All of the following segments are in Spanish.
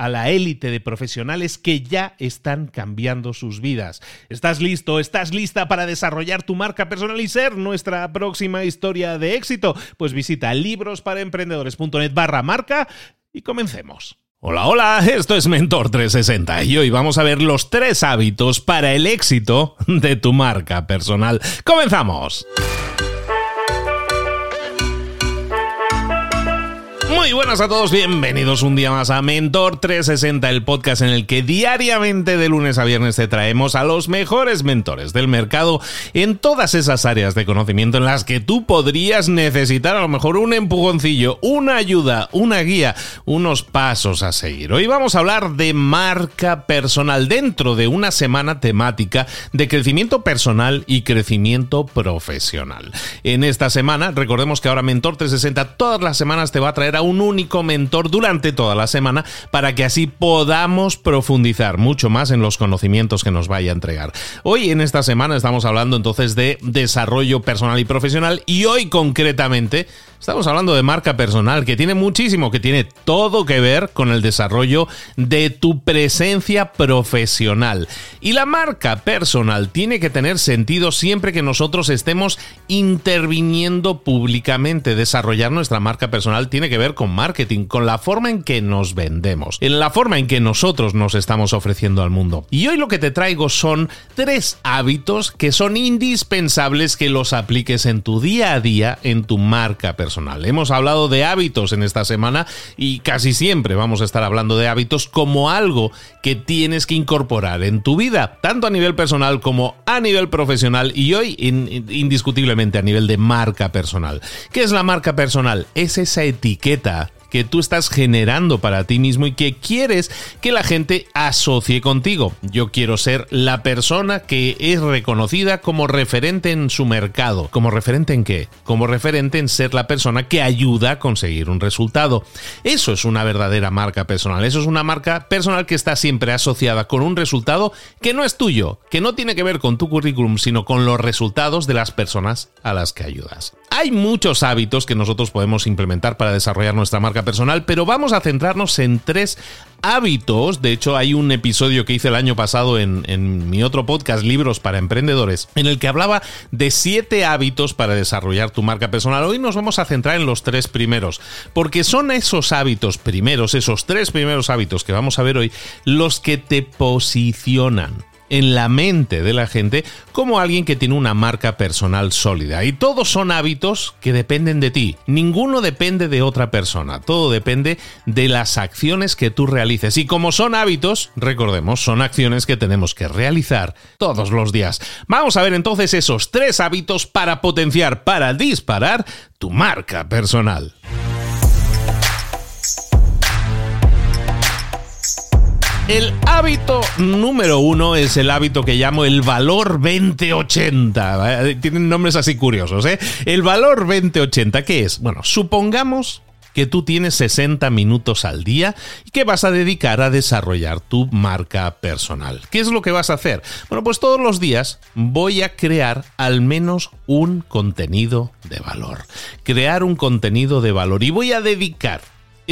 a la élite de profesionales que ya están cambiando sus vidas. ¿Estás listo? ¿Estás lista para desarrollar tu marca personal y ser nuestra próxima historia de éxito? Pues visita librosparaemprendedores.net barra marca y comencemos. Hola, hola, esto es Mentor 360 y hoy vamos a ver los tres hábitos para el éxito de tu marca personal. ¡Comenzamos! Muy buenas a todos, bienvenidos un día más a Mentor 360, el podcast en el que diariamente de lunes a viernes te traemos a los mejores mentores del mercado en todas esas áreas de conocimiento en las que tú podrías necesitar a lo mejor un empujoncillo, una ayuda, una guía, unos pasos a seguir. Hoy vamos a hablar de marca personal dentro de una semana temática de crecimiento personal y crecimiento profesional. En esta semana, recordemos que ahora Mentor 360 todas las semanas te va a traer a un único mentor durante toda la semana para que así podamos profundizar mucho más en los conocimientos que nos vaya a entregar. Hoy en esta semana estamos hablando entonces de desarrollo personal y profesional y hoy concretamente Estamos hablando de marca personal, que tiene muchísimo, que tiene todo que ver con el desarrollo de tu presencia profesional. Y la marca personal tiene que tener sentido siempre que nosotros estemos interviniendo públicamente. Desarrollar nuestra marca personal tiene que ver con marketing, con la forma en que nos vendemos, en la forma en que nosotros nos estamos ofreciendo al mundo. Y hoy lo que te traigo son tres hábitos que son indispensables que los apliques en tu día a día, en tu marca personal. Hemos hablado de hábitos en esta semana y casi siempre vamos a estar hablando de hábitos como algo que tienes que incorporar en tu vida, tanto a nivel personal como a nivel profesional y hoy indiscutiblemente a nivel de marca personal. ¿Qué es la marca personal? Es esa etiqueta que tú estás generando para ti mismo y que quieres que la gente asocie contigo. Yo quiero ser la persona que es reconocida como referente en su mercado. ¿Como referente en qué? Como referente en ser la persona que ayuda a conseguir un resultado. Eso es una verdadera marca personal. Eso es una marca personal que está siempre asociada con un resultado que no es tuyo, que no tiene que ver con tu currículum, sino con los resultados de las personas a las que ayudas. Hay muchos hábitos que nosotros podemos implementar para desarrollar nuestra marca personal, pero vamos a centrarnos en tres hábitos. De hecho, hay un episodio que hice el año pasado en, mi otro podcast, Libros para Emprendedores, en el que hablaba de siete hábitos para desarrollar tu marca personal. Hoy nos vamos a centrar en los tres primeros, porque son esos hábitos primeros, esos tres primeros hábitos que vamos a ver hoy, los que te posicionan en la mente de la gente como alguien que tiene una marca personal sólida. Y todos son hábitos que dependen de ti. Ninguno depende de otra persona. Todo depende de las acciones que tú realices. Y como son hábitos, recordemos, son acciones que tenemos que realizar todos los días. Vamos a ver entonces esos tres hábitos para potenciar, para disparar tu marca personal. El hábito número uno es el hábito que llamo el valor 2080. Tienen nombres así curiosos, ¿eh? El valor 2080, ¿qué es? Bueno, supongamos que tú tienes 60 minutos al día y que vas a dedicar a desarrollar tu marca personal. ¿Qué es lo que vas a hacer? Bueno, pues todos los días voy a crear al menos un contenido de valor. Crear un contenido de valor y voy a dedicar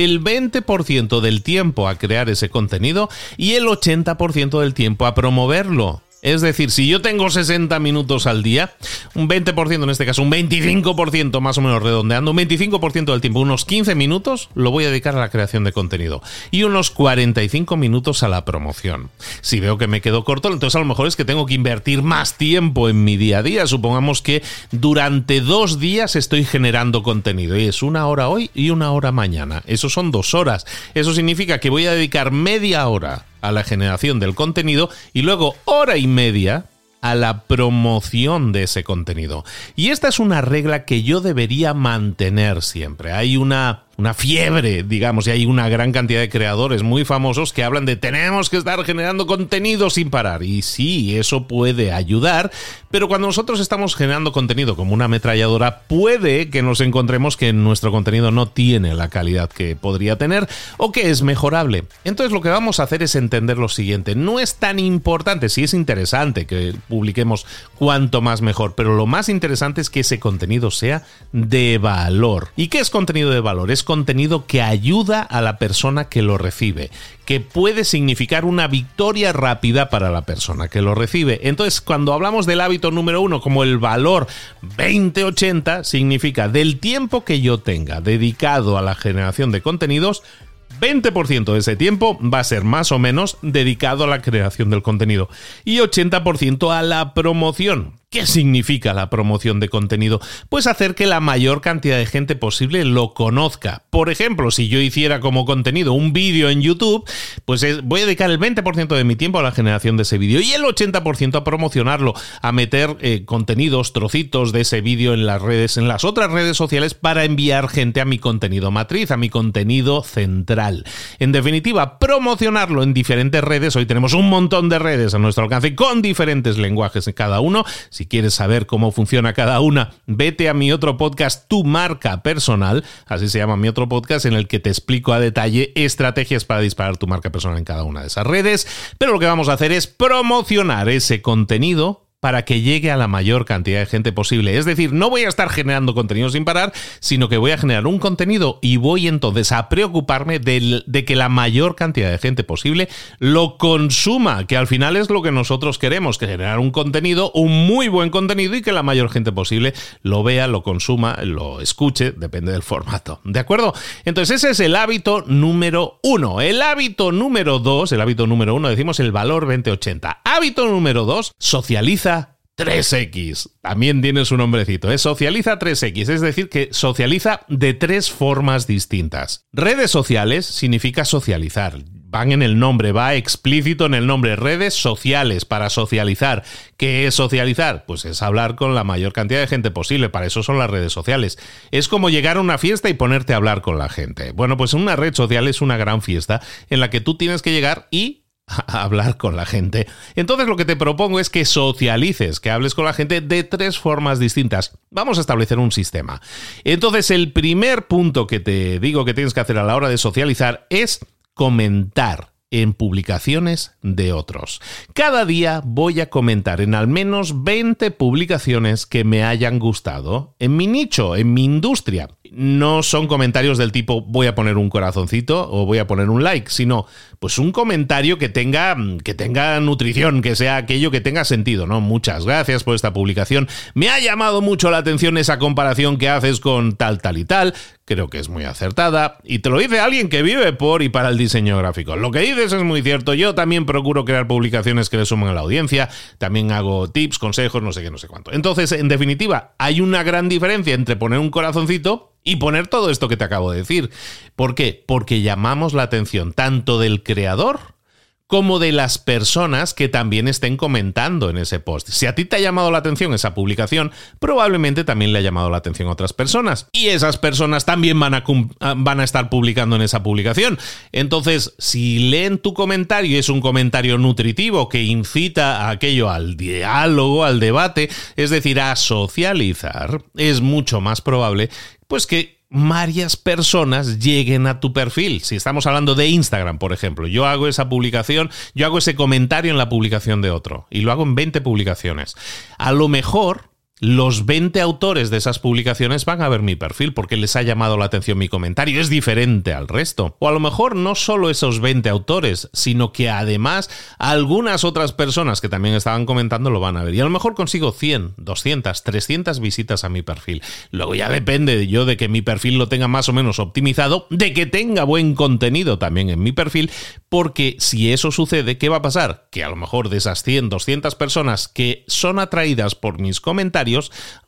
el 20% del tiempo a crear ese contenido y el 80% del tiempo a promoverlo. Es decir, si yo tengo 60 minutos al día, un 20% en este caso, un 25% más o menos redondeando, un 25% del tiempo, unos 15 minutos, lo voy a dedicar a la creación de contenido y unos 45 minutos a la promoción. Si veo que me quedo corto, entonces a lo mejor es que tengo que invertir más tiempo en mi día a día. Supongamos que durante dos días estoy generando contenido y es una hora hoy y una hora mañana. Eso son dos horas. Eso significa que voy a dedicar media hora a la generación del contenido y luego hora y media a la promoción de ese contenido. Y esta es una regla que yo debería mantener siempre. Hay una una fiebre, digamos, y hay una gran cantidad de creadores muy famosos que hablan de tenemos que estar generando contenido sin parar. Y sí, eso puede ayudar, pero cuando nosotros estamos generando contenido como una ametralladora, puede que nos encontremos que nuestro contenido no tiene la calidad que podría tener o que es mejorable. Entonces lo que vamos a hacer es entender lo siguiente, no es tan importante, sí es interesante que publiquemos cuanto más mejor, pero lo más interesante es que ese contenido sea de valor. ¿Y qué es contenido de valor? Es contenido que ayuda a la persona que lo recibe, que puede significar una victoria rápida para la persona que lo recibe. Entonces, cuando hablamos del hábito número uno como el valor 2080, significa del tiempo que yo tenga dedicado a la generación de contenidos, 20% de ese tiempo va a ser más o menos dedicado a la creación del contenido y 80% a la promoción. ¿Qué significa la promoción de contenido? Pues hacer que la mayor cantidad de gente posible lo conozca. Por ejemplo, si yo hiciera como contenido un vídeo en YouTube, pues voy a dedicar el 20% de mi tiempo a la generación de ese vídeo y el 80% a promocionarlo, a meter eh, contenidos, trocitos de ese vídeo en las redes, en las otras redes sociales para enviar gente a mi contenido matriz, a mi contenido central. En definitiva, promocionarlo en diferentes redes. Hoy tenemos un montón de redes a nuestro alcance con diferentes lenguajes en cada uno si quieres saber cómo funciona cada una, vete a mi otro podcast, Tu Marca Personal, así se llama mi otro podcast, en el que te explico a detalle estrategias para disparar tu marca personal en cada una de esas redes. Pero lo que vamos a hacer es promocionar ese contenido para que llegue a la mayor cantidad de gente posible. Es decir, no voy a estar generando contenido sin parar, sino que voy a generar un contenido y voy entonces a preocuparme de, de, que la mayor cantidad de gente posible lo consuma, que al final es lo que nosotros queremos, que generar un contenido, un muy buen contenido y que la mayor gente posible lo vea, lo consuma, lo escuche, depende del formato. ¿De acuerdo? Entonces ese es el hábito número uno. El hábito número dos, el hábito número uno, decimos el valor 2080. Hábito número dos, socializa 3X. También tiene su nombrecito, es Socializa 3X, es decir, que socializa de tres formas distintas. Redes sociales significa socializar. Van en el nombre, va explícito en el nombre. Redes sociales para socializar. ¿Qué es socializar? Pues es hablar con la mayor cantidad de gente posible. Para eso son las redes sociales. Es como llegar a una fiesta y ponerte a hablar con la gente. Bueno, pues una red social es una gran fiesta en la que tú tienes que llegar y a hablar con la gente. Entonces lo que te propongo es que socialices, que hables con la gente de tres formas distintas. Vamos a establecer un sistema. Entonces el primer punto que te digo que tienes que hacer a la hora de socializar es comentar en publicaciones de otros. Cada día voy a comentar en al menos 20 publicaciones que me hayan gustado en mi nicho, en mi industria. No son comentarios del tipo voy a poner un corazoncito o voy a poner un like, sino pues un comentario que tenga que tenga nutrición, que sea aquello que tenga sentido, ¿no? Muchas gracias por esta publicación. Me ha llamado mucho la atención esa comparación que haces con tal tal y tal creo que es muy acertada y te lo dice alguien que vive por y para el diseño gráfico. Lo que dices es muy cierto, yo también procuro crear publicaciones que le sumen a la audiencia, también hago tips, consejos, no sé qué, no sé cuánto. Entonces, en definitiva, hay una gran diferencia entre poner un corazoncito y poner todo esto que te acabo de decir. ¿Por qué? Porque llamamos la atención tanto del creador como de las personas que también estén comentando en ese post. Si a ti te ha llamado la atención esa publicación, probablemente también le ha llamado la atención a otras personas. Y esas personas también van a, ah, van a estar publicando en esa publicación. Entonces, si leen tu comentario y es un comentario nutritivo que incita a aquello al diálogo, al debate, es decir, a socializar, es mucho más probable pues que varias personas lleguen a tu perfil. Si estamos hablando de Instagram, por ejemplo, yo hago esa publicación, yo hago ese comentario en la publicación de otro y lo hago en 20 publicaciones. A lo mejor los 20 autores de esas publicaciones van a ver mi perfil porque les ha llamado la atención mi comentario. Es diferente al resto. O a lo mejor no solo esos 20 autores, sino que además algunas otras personas que también estaban comentando lo van a ver. Y a lo mejor consigo 100, 200, 300 visitas a mi perfil. Luego ya depende de yo de que mi perfil lo tenga más o menos optimizado, de que tenga buen contenido también en mi perfil, porque si eso sucede, ¿qué va a pasar? Que a lo mejor de esas 100, 200 personas que son atraídas por mis comentarios,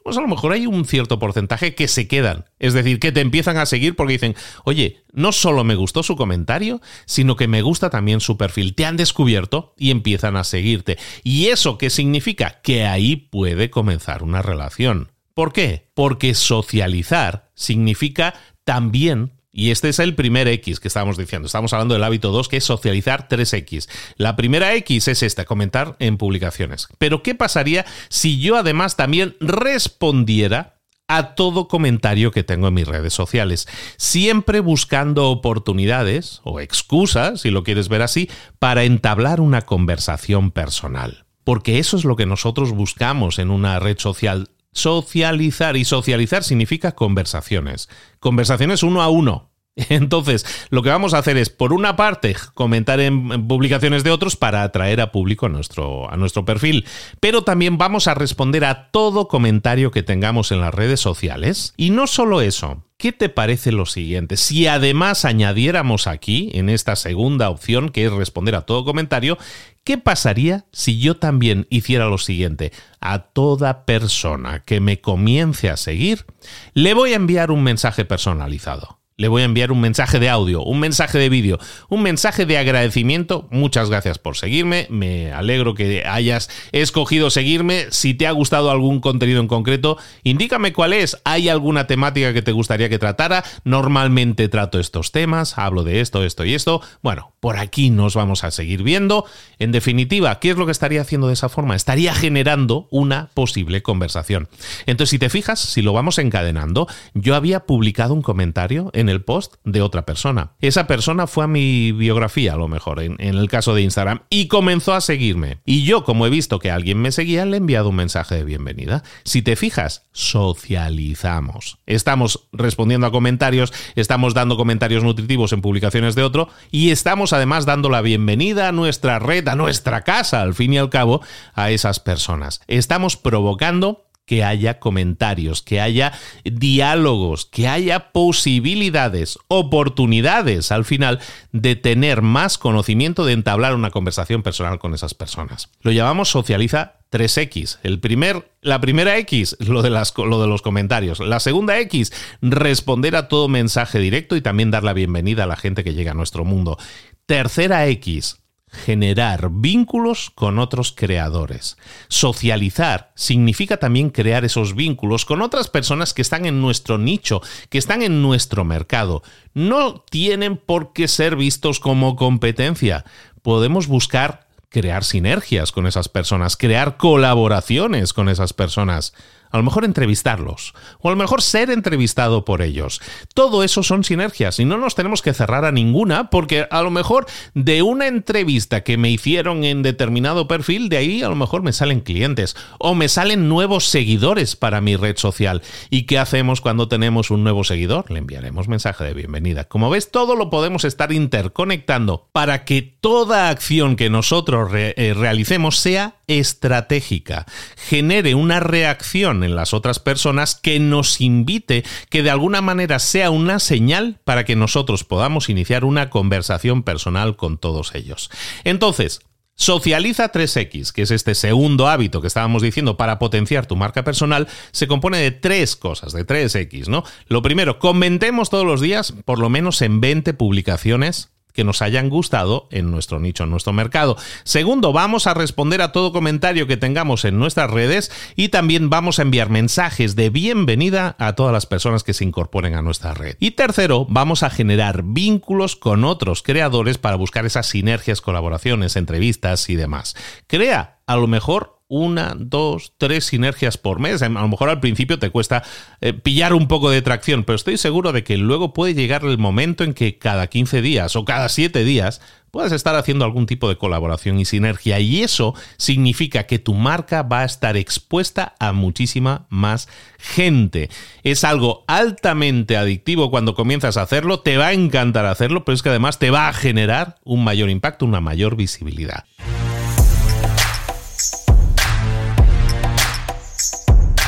pues a lo mejor hay un cierto porcentaje que se quedan. Es decir, que te empiezan a seguir porque dicen, oye, no solo me gustó su comentario, sino que me gusta también su perfil. Te han descubierto y empiezan a seguirte. ¿Y eso qué significa? Que ahí puede comenzar una relación. ¿Por qué? Porque socializar significa también y este es el primer X que estábamos diciendo. Estamos hablando del hábito 2, que es socializar 3X. La primera X es esta, comentar en publicaciones. Pero ¿qué pasaría si yo además también respondiera a todo comentario que tengo en mis redes sociales, siempre buscando oportunidades o excusas, si lo quieres ver así, para entablar una conversación personal. Porque eso es lo que nosotros buscamos en una red social socializar y socializar significa conversaciones. Conversaciones uno a uno. Entonces, lo que vamos a hacer es, por una parte, comentar en publicaciones de otros para atraer a público a nuestro, a nuestro perfil, pero también vamos a responder a todo comentario que tengamos en las redes sociales. Y no solo eso, ¿Qué te parece lo siguiente? Si además añadiéramos aquí, en esta segunda opción, que es responder a todo comentario, ¿qué pasaría si yo también hiciera lo siguiente? A toda persona que me comience a seguir, le voy a enviar un mensaje personalizado le voy a enviar un mensaje de audio, un mensaje de vídeo, un mensaje de agradecimiento. Muchas gracias por seguirme. Me alegro que hayas escogido seguirme. Si te ha gustado algún contenido en concreto, indícame cuál es. ¿Hay alguna temática que te gustaría que tratara? Normalmente trato estos temas, hablo de esto, esto y esto. Bueno, por aquí nos vamos a seguir viendo. En definitiva, ¿qué es lo que estaría haciendo de esa forma? Estaría generando una posible conversación. Entonces, si te fijas, si lo vamos encadenando, yo había publicado un comentario en el post de otra persona. Esa persona fue a mi biografía, a lo mejor, en, el caso de Instagram, y comenzó a seguirme. Y yo, como he visto que alguien me seguía, le he enviado un mensaje de bienvenida. Si te fijas, socializamos. Estamos respondiendo a comentarios, estamos dando comentarios nutritivos en publicaciones de otro, y estamos además dando la bienvenida a nuestra red, a nuestra casa, al fin y al cabo, a esas personas. Estamos provocando que haya comentarios, que haya diálogos, que haya posibilidades, oportunidades al final de tener más conocimiento, de entablar una conversación personal con esas personas. Lo llamamos socializa 3X. El primer, la primera X, lo de, las, lo de los comentarios. La segunda X, responder a todo mensaje directo y también dar la bienvenida a la gente que llega a nuestro mundo. Tercera X, generar vínculos con otros creadores. Socializar significa también crear esos vínculos con otras personas que están en nuestro nicho, que están en nuestro mercado. No tienen por qué ser vistos como competencia. Podemos buscar crear sinergias con esas personas, crear colaboraciones con esas personas a lo mejor entrevistarlos, o a lo mejor ser entrevistado por ellos. Todo eso son sinergias y no nos tenemos que cerrar a ninguna porque a lo mejor de una entrevista que me hicieron en determinado perfil, de ahí a lo mejor me salen clientes o me salen nuevos seguidores para mi red social. ¿Y qué hacemos cuando tenemos un nuevo seguidor? Le enviaremos mensaje de bienvenida. Como ves, todo lo podemos estar interconectando para que toda acción que nosotros eh, realicemos sea estratégica, genere una reacción en las otras personas que nos invite, que de alguna manera sea una señal para que nosotros podamos iniciar una conversación personal con todos ellos. Entonces, Socializa 3X, que es este segundo hábito que estábamos diciendo para potenciar tu marca personal, se compone de tres cosas, de 3X, ¿no? Lo primero, comentemos todos los días por lo menos en 20 publicaciones que nos hayan gustado en nuestro nicho, en nuestro mercado. Segundo, vamos a responder a todo comentario que tengamos en nuestras redes y también vamos a enviar mensajes de bienvenida a todas las personas que se incorporen a nuestra red. Y tercero, vamos a generar vínculos con otros creadores para buscar esas sinergias, colaboraciones, entrevistas y demás. Crea a lo mejor una, dos, tres sinergias por mes. A lo mejor al principio te cuesta eh, pillar un poco de tracción, pero estoy seguro de que luego puede llegar el momento en que cada 15 días o cada 7 días puedas estar haciendo algún tipo de colaboración y sinergia. Y eso significa que tu marca va a estar expuesta a muchísima más gente. Es algo altamente adictivo cuando comienzas a hacerlo, te va a encantar hacerlo, pero es que además te va a generar un mayor impacto, una mayor visibilidad.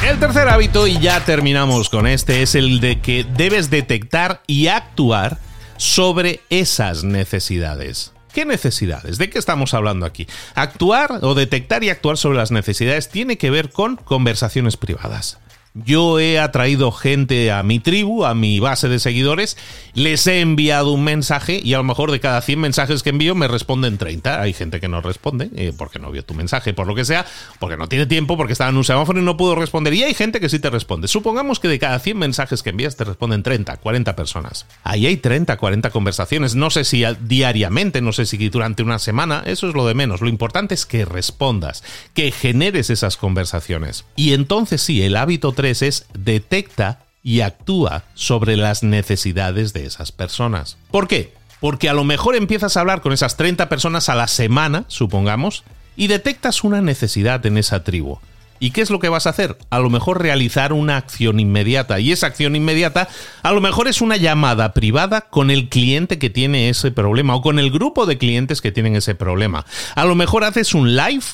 El tercer hábito, y ya terminamos con este, es el de que debes detectar y actuar sobre esas necesidades. ¿Qué necesidades? ¿De qué estamos hablando aquí? Actuar o detectar y actuar sobre las necesidades tiene que ver con conversaciones privadas. Yo he atraído gente a mi tribu, a mi base de seguidores, les he enviado un mensaje y a lo mejor de cada 100 mensajes que envío me responden 30. Hay gente que no responde eh, porque no vio tu mensaje, por lo que sea, porque no tiene tiempo, porque estaba en un semáforo y no pudo responder. Y hay gente que sí te responde. Supongamos que de cada 100 mensajes que envías te responden 30, 40 personas. Ahí hay 30, 40 conversaciones. No sé si diariamente, no sé si durante una semana, eso es lo de menos. Lo importante es que respondas, que generes esas conversaciones. Y entonces sí, el hábito es detecta y actúa sobre las necesidades de esas personas. ¿Por qué? Porque a lo mejor empiezas a hablar con esas 30 personas a la semana, supongamos, y detectas una necesidad en esa tribu. ¿Y qué es lo que vas a hacer? A lo mejor realizar una acción inmediata. Y esa acción inmediata a lo mejor es una llamada privada con el cliente que tiene ese problema o con el grupo de clientes que tienen ese problema. A lo mejor haces un live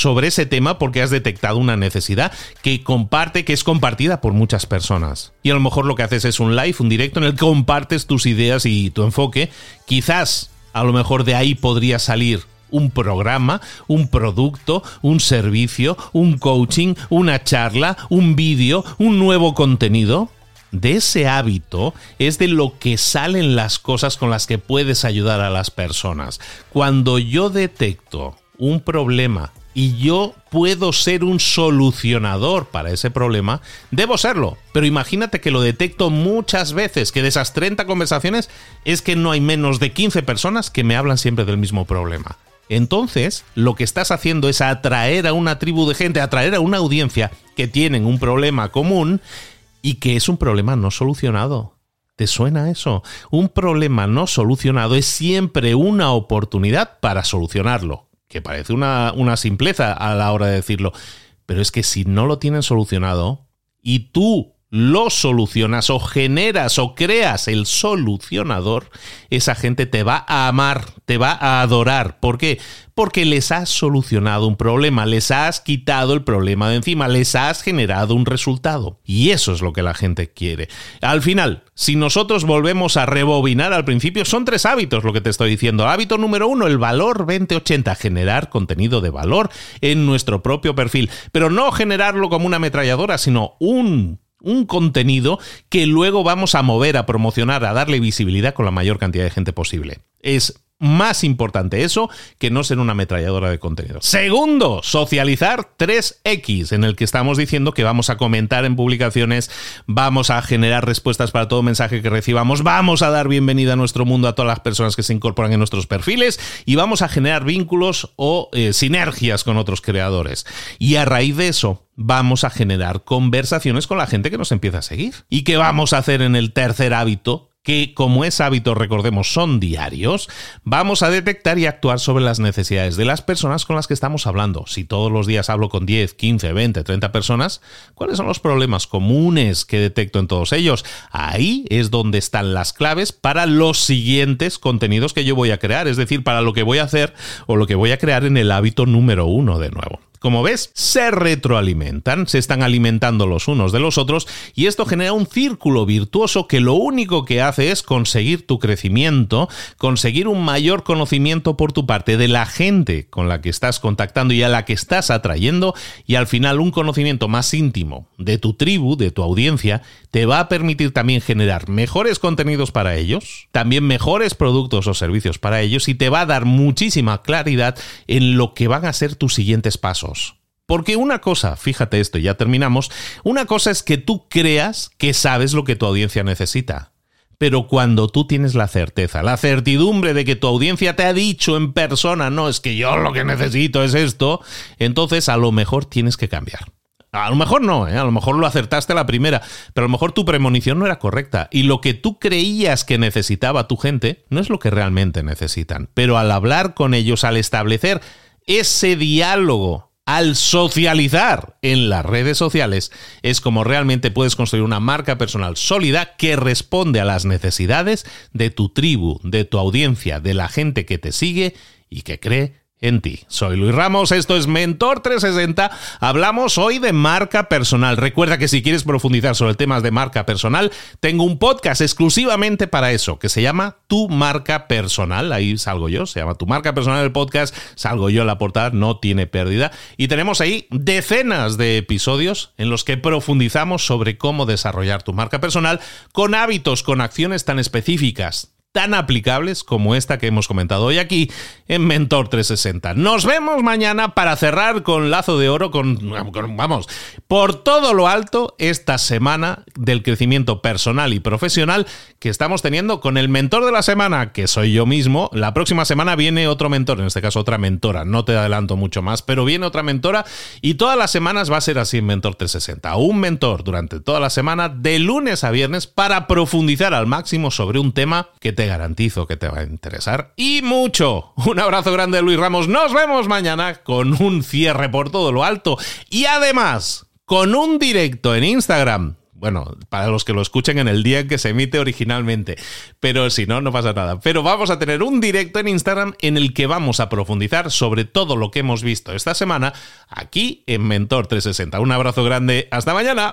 sobre ese tema porque has detectado una necesidad que comparte, que es compartida por muchas personas. Y a lo mejor lo que haces es un live, un directo en el que compartes tus ideas y tu enfoque. Quizás, a lo mejor de ahí podría salir un programa, un producto, un servicio, un coaching, una charla, un vídeo, un nuevo contenido. De ese hábito es de lo que salen las cosas con las que puedes ayudar a las personas. Cuando yo detecto un problema y yo puedo ser un solucionador para ese problema, debo serlo. Pero imagínate que lo detecto muchas veces, que de esas 30 conversaciones es que no hay menos de 15 personas que me hablan siempre del mismo problema. Entonces, lo que estás haciendo es atraer a una tribu de gente, atraer a una audiencia que tienen un problema común y que es un problema no solucionado. ¿Te suena eso? Un problema no solucionado es siempre una oportunidad para solucionarlo que parece una, una simpleza a la hora de decirlo, pero es que si no lo tienen solucionado y tú lo solucionas o generas o creas el solucionador, esa gente te va a amar, te va a adorar. ¿Por qué? Porque les has solucionado un problema, les has quitado el problema de encima, les has generado un resultado. Y eso es lo que la gente quiere. Al final, si nosotros volvemos a rebobinar al principio, son tres hábitos lo que te estoy diciendo. Hábito número uno, el valor 2080, generar contenido de valor en nuestro propio perfil. Pero no generarlo como una ametralladora, sino un un contenido que luego vamos a mover, a promocionar, a darle visibilidad con la mayor cantidad de gente posible. Es más importante eso que no ser una ametralladora de contenido. Segundo, socializar 3X, en el que estamos diciendo que vamos a comentar en publicaciones, vamos a generar respuestas para todo mensaje que recibamos, vamos a dar bienvenida a nuestro mundo a todas las personas que se incorporan en nuestros perfiles y vamos a generar vínculos o eh, sinergias con otros creadores. Y a raíz de eso, vamos a generar conversaciones con la gente que nos empieza a seguir. ¿Y qué vamos a hacer en el tercer hábito? Que, como es hábito, recordemos, son diarios, vamos a detectar y actuar sobre las necesidades de las personas con las que estamos hablando. Si todos los días hablo con 10, 15, 20, 30 personas, ¿cuáles son los problemas comunes que detecto en todos ellos? Ahí es donde están las claves para los siguientes contenidos que yo voy a crear, es decir, para lo que voy a hacer o lo que voy a crear en el hábito número uno de nuevo. Como ves, se retroalimentan, se están alimentando los unos de los otros y esto genera un círculo virtuoso que lo único que hace es conseguir tu crecimiento, conseguir un mayor conocimiento por tu parte de la gente con la que estás contactando y a la que estás atrayendo y al final un conocimiento más íntimo de tu tribu, de tu audiencia, te va a permitir también generar mejores contenidos para ellos, también mejores productos o servicios para ellos y te va a dar muchísima claridad en lo que van a ser tus siguientes pasos porque una cosa, fíjate esto, ya terminamos, una cosa es que tú creas que sabes lo que tu audiencia necesita. Pero cuando tú tienes la certeza, la certidumbre de que tu audiencia te ha dicho en persona, no, es que yo lo que necesito es esto, entonces a lo mejor tienes que cambiar. A lo mejor no, ¿eh? a lo mejor lo acertaste la primera, pero a lo mejor tu premonición no era correcta y lo que tú creías que necesitaba tu gente no es lo que realmente necesitan. Pero al hablar con ellos, al establecer ese diálogo al socializar en las redes sociales es como realmente puedes construir una marca personal sólida que responde a las necesidades de tu tribu, de tu audiencia, de la gente que te sigue y que cree en ti. Soy Luis Ramos, esto es Mentor 360. Hablamos hoy de marca personal. Recuerda que si quieres profundizar sobre temas de marca personal, tengo un podcast exclusivamente para eso, que se llama Tu Marca Personal. Ahí salgo yo, se llama Tu Marca Personal el podcast, salgo yo en la portada, no tiene pérdida. Y tenemos ahí decenas de episodios en los que profundizamos sobre cómo desarrollar tu marca personal con hábitos, con acciones tan específicas tan aplicables como esta que hemos comentado hoy aquí en Mentor 360. Nos vemos mañana para cerrar con lazo de oro, con, vamos, por todo lo alto esta semana del crecimiento personal y profesional que estamos teniendo con el mentor de la semana, que soy yo mismo. La próxima semana viene otro mentor, en este caso otra mentora, no te adelanto mucho más, pero viene otra mentora y todas las semanas va a ser así en Mentor 360. Un mentor durante toda la semana, de lunes a viernes, para profundizar al máximo sobre un tema que te garantizo que te va a interesar y mucho. Un abrazo grande Luis Ramos. Nos vemos mañana con un cierre por todo lo alto y además con un directo en Instagram bueno, para los que lo escuchen en el día en que se emite originalmente. Pero si no, no pasa nada. Pero vamos a tener un directo en Instagram en el que vamos a profundizar sobre todo lo que hemos visto esta semana aquí en Mentor 360. Un abrazo grande. Hasta mañana.